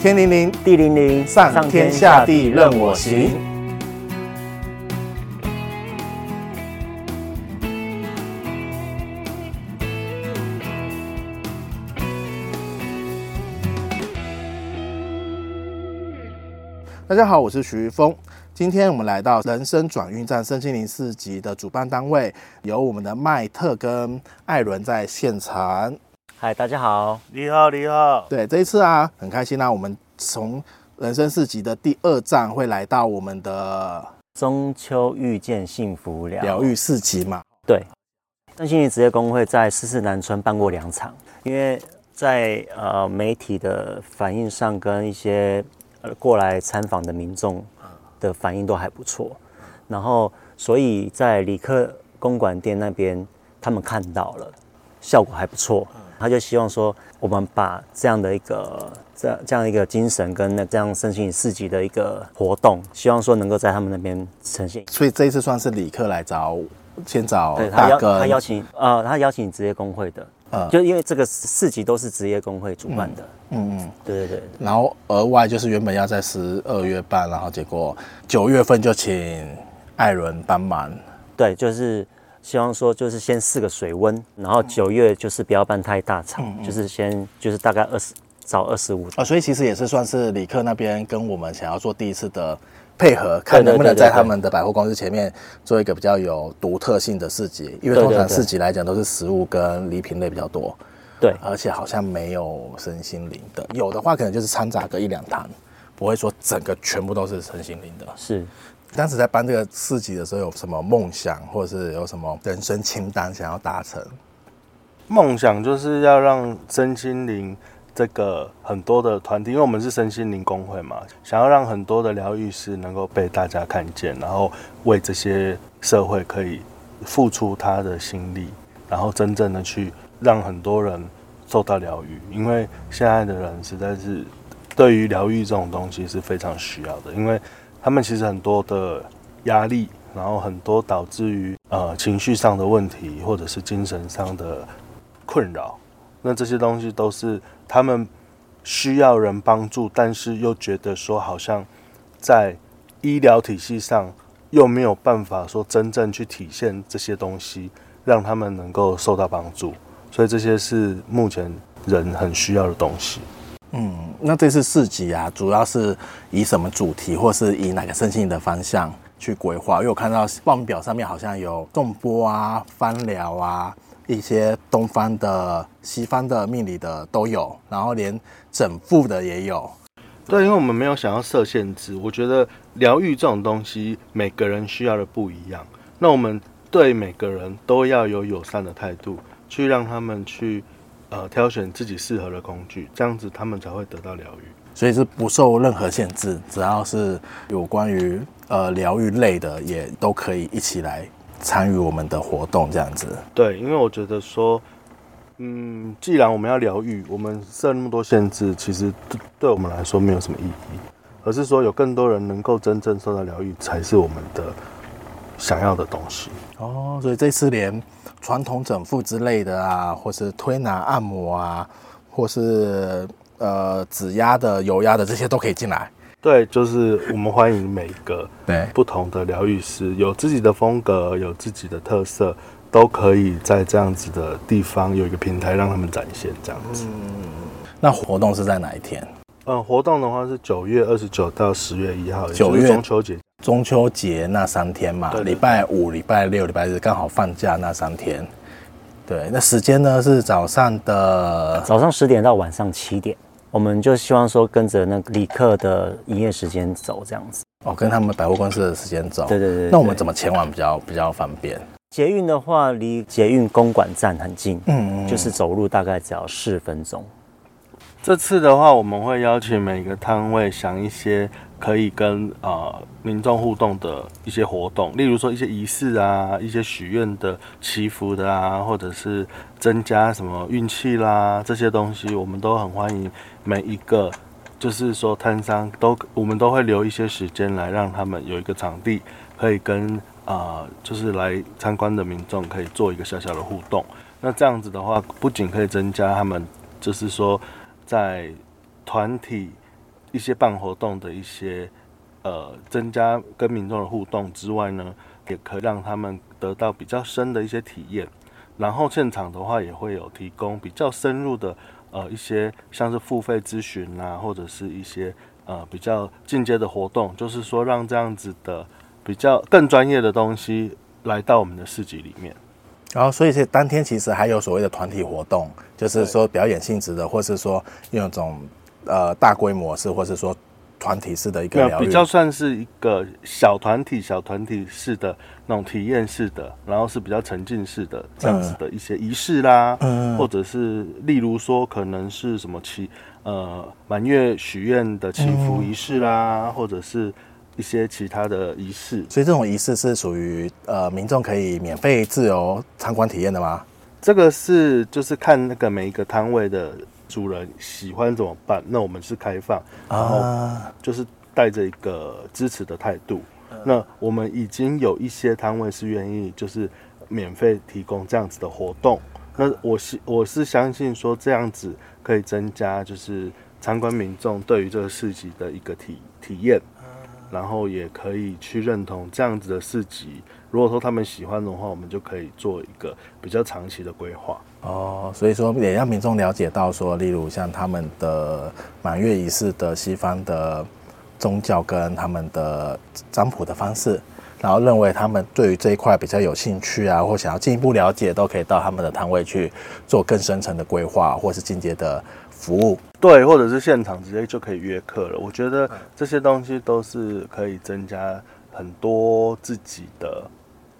天灵灵，地灵灵，上天下地任我行。大家好，我是徐峰。今天我们来到人生转运站身心灵市集的主办单位，有我们的麦特跟艾伦在现场。嗨，大家好，你好，你好。对，这一次啊，很开心啊，我们从人生四集的第二站会来到我们的中秋遇见幸福疗疗愈市集嘛。对，身心灵职业工会在四四南村办过两场，因为在呃媒体的反应上，跟一些呃过来参访的民众的反应都还不错，然后所以在里克公馆店那边，他们看到了效果还不错。他就希望说，我们把这样的一个这这样一个精神跟那这样身心四级的一个活动，希望说能够在他们那边呈现。所以这一次算是李克来找，先找对他邀他邀请呃，他邀请职业工会的，呃，就因为这个市集都是职业工会主办的，嗯嗯，对对对。然后额外就是原本要在十二月办，然后结果九月份就请艾伦帮忙，对，就是。希望说就是先试个水温，然后九月就是不要办太大场，嗯嗯、就是先就是大概二十找二十五。啊，所以其实也是算是李克那边跟我们想要做第一次的配合，看能不能在他们的百货公司前面做一个比较有独特性的市集，因为通常市集来讲都是食物跟礼品类比较多，对，而且好像没有身心灵的，有的话可能就是掺杂个一两摊，不会说整个全部都是身心灵的，是。当时在办这个市集的时候，有什么梦想，或者是有什么人生清单想要达成？梦想就是要让身心灵这个很多的团体，因为我们是身心灵工会嘛，想要让很多的疗愈师能够被大家看见，然后为这些社会可以付出他的心力，然后真正的去让很多人受到疗愈。因为现在的人实在是对于疗愈这种东西是非常需要的，因为。他们其实很多的压力，然后很多导致于呃情绪上的问题，或者是精神上的困扰。那这些东西都是他们需要人帮助，但是又觉得说好像在医疗体系上又没有办法说真正去体现这些东西，让他们能够受到帮助。所以这些是目前人很需要的东西。嗯，那这次市集啊，主要是以什么主题，或是以哪个身心的方向去规划？因为我看到报名表上面好像有颂钵啊、翻疗啊，一些东方的、西方的命理的都有，然后连整副的也有。对，因为我们没有想要设限制，我觉得疗愈这种东西，每个人需要的不一样。那我们对每个人都要有友善的态度，去让他们去。呃，挑选自己适合的工具，这样子他们才会得到疗愈。所以是不受任何限制，只要是有关于呃疗愈类的，也都可以一起来参与我们的活动，这样子。对，因为我觉得说，嗯，既然我们要疗愈，我们设那么多限制，其实对对我们来说没有什么意义，而是说有更多人能够真正受到疗愈，才是我们的想要的东西。哦，所以这次连。传统整复之类的啊，或是推拿按摩啊，或是呃指压的、油压的这些都可以进来。对，就是我们欢迎每一个对不同的疗愈师，有自己的风格，有自己的特色，都可以在这样子的地方有一个平台让他们展现这样子。嗯，那活动是在哪一天？嗯，活动的话是九月二十九到十月一号，九月中秋节。中秋节那三天嘛，礼拜五、礼拜六、礼拜日刚好放假那三天。对，那时间呢是早上的早上十点到晚上七点，我们就希望说跟着那个里克的营业时间走这样子。哦，跟他们百货公司的时间走。对对对。那我们怎么前往比较比较方便？捷运的话，离捷运公馆站很近，嗯，嗯，就是走路大概只要四分钟。这次的话，我们会邀请每个摊位想一些。可以跟呃民众互动的一些活动，例如说一些仪式啊，一些许愿的、祈福的啊，或者是增加什么运气啦，这些东西，我们都很欢迎每一个，就是说摊商都，我们都会留一些时间来让他们有一个场地，可以跟啊、呃，就是来参观的民众可以做一个小小的互动。那这样子的话，不仅可以增加他们，就是说在团体。一些办活动的一些呃增加跟民众的互动之外呢，也可以让他们得到比较深的一些体验。然后现场的话也会有提供比较深入的呃一些像是付费咨询啊，或者是一些呃比较进阶的活动，就是说让这样子的比较更专业的东西来到我们的市集里面。然后，所以是当天其实还有所谓的团体活动，就是说表演性质的，或是说用一种呃大规模式，或是说团体式的一个疗愈，比较算是一个小团体、小团体式的那种体验式的，然后是比较沉浸式的这样子的一些仪式啦，嗯，或者是例如说可能是什么祈呃满月许愿的祈福仪式啦，嗯、或者是。一些其他的仪式，所以这种仪式是属于呃民众可以免费自由参观体验的吗？这个是就是看那个每一个摊位的主人喜欢怎么办，那我们是开放，然后就是带着一个支持的态度。那我们已经有一些摊位是愿意就是免费提供这样子的活动。那我是我是相信说这样子可以增加就是参观民众对于这个市集的一个体体验。然后也可以去认同这样子的市集，如果说他们喜欢的话，我们就可以做一个比较长期的规划。哦，所以说也让民众了解到说，例如像他们的满月仪式的西方的宗教跟他们的占卜的方式，然后认为他们对于这一块比较有兴趣啊，或想要进一步了解，都可以到他们的摊位去做更深层的规划，或是进阶的服务。对，或者是现场直接就可以约课了。我觉得这些东西都是可以增加很多自己的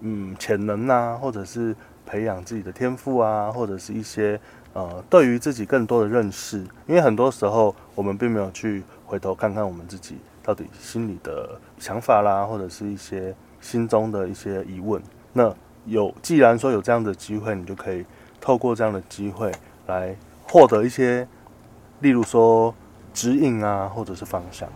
嗯潜能啊，或者是培养自己的天赋啊，或者是一些呃对于自己更多的认识。因为很多时候我们并没有去回头看看我们自己到底心里的想法啦，或者是一些心中的一些疑问。那有既然说有这样的机会，你就可以透过这样的机会来获得一些。例如说指引啊，或者是方向，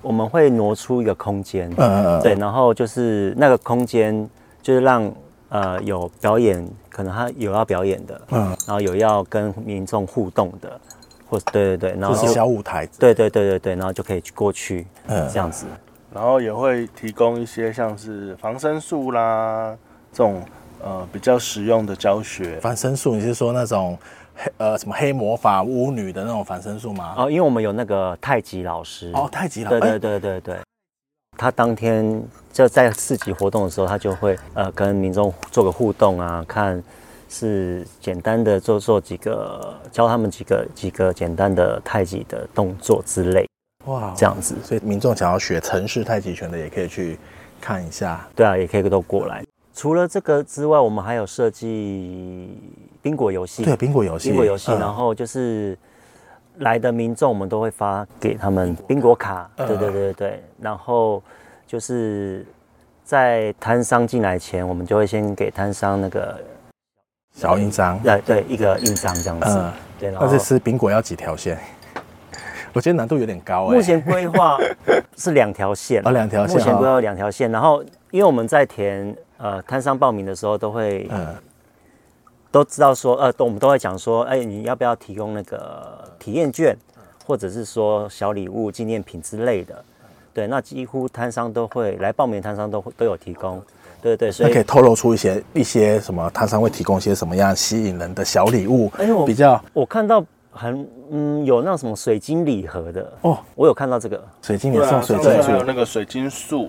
我们会挪出一个空间，嗯，对，然后就是那个空间就是让呃有表演，可能他有要表演的，嗯，然后有要跟民众互动的，或者对对对，然后就是小舞台，对对对对对，然后就可以去过去，嗯，这样子，然后也会提供一些像是防身术啦这种呃比较实用的教学。防身术，你是说那种？黑呃，什么黑魔法巫女的那种反身术吗？哦，因为我们有那个太极老师哦，太极老师，对对对对对，他当天就在市集活动的时候，他就会呃跟民众做个互动啊，看是简单的做做几个，教他们几个几个简单的太极的动作之类，哇，这样子，所以民众想要学城市太极拳的，也可以去看一下。对啊，也可以都过来。除了这个之外，我们还有设计宾果游戏。对，宾果游戏，宾果游戏。然后就是来的民众，我们都会发给他们宾果卡。对对对对。然后就是在摊商进来前，我们就会先给摊商那个小印章。对对，一个印章这样子。对。那这吃宾果要几条线？我觉得难度有点高。目前规划是两条线。哦，两条线。目前规划两条线。然后因为我们在填。呃，摊商报名的时候都会，呃，都知道说，呃，都我们都会讲说，哎，你要不要提供那个体验券，或者是说小礼物、纪念品之类的？对，那几乎摊商都会来报名，摊商都会都有提供，对对，所以可以透露出一些一些什么摊商会提供一些什么样吸引人的小礼物？哎，我比较我看到很嗯有那种什么水晶礼盒的哦，我有看到这个水晶也送水晶，还有那个水晶树。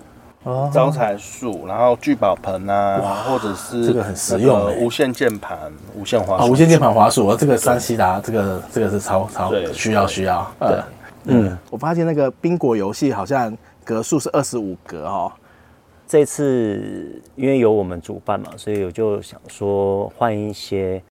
招财树，然后聚宝盆啊，或者是这个很实用的无线键盘、无线滑鼠、无线键盘滑鼠，这个三西达，这个这个是超超需要需要。对，嗯，我发现那个宾果游戏好像格数是二十五格哦。这次因为有我们主办嘛，所以我就想说换一些。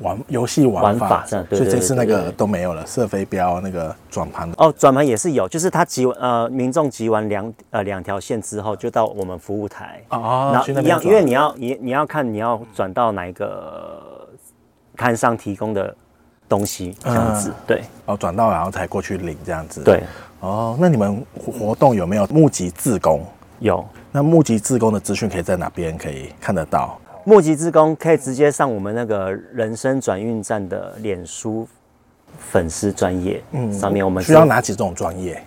玩游戏玩法，所以这次那个都没有了，射飞镖那个转盘。哦，转盘也是有，就是他集呃民众集完两呃两条线之后，就到我们服务台。哦，然后一样，因为你要你你要看你要转到哪一个摊商提供的东西这样子，对，哦转到然后才过去领这样子，对，哦，那你们活动有没有募集自工？有，那募集自工的资讯可以在哪边可以看得到？募集志工可以直接上我们那个人生转运站的脸书粉丝专业，嗯，上面我们需要哪几种专业？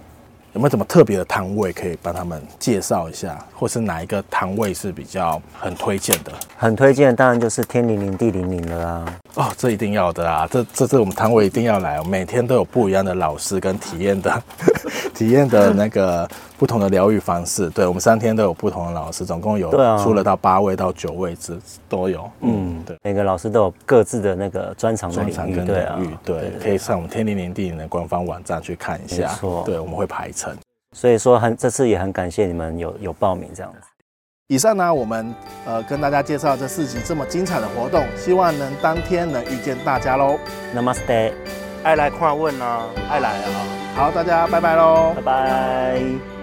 有没有什么特别的摊位可以帮他们介绍一下，或是哪一个摊位是比较很推荐的？很推荐，当然就是天灵灵地灵灵的啦！哦，这一定要的啊！这这是我们摊位一定要来，每天都有不一样的老师跟体验的 体验的那个不同的疗愈方式。对，我们三天都有不同的老师，总共有出了到八位到九位之都有。嗯，对，每个老师都有各自的那个专长的领域，专长跟领域，对啊，对，可以上我们天灵灵地灵灵的官方网站去看一下。没错，对，我们会排成。所以说很这次也很感谢你们有有报名这样子。以上呢，我们呃跟大家介绍这四集这么精彩的活动，希望能当天能遇见大家喽。Namaste，爱来看问啊，爱来啊。好，大家拜拜喽，拜拜。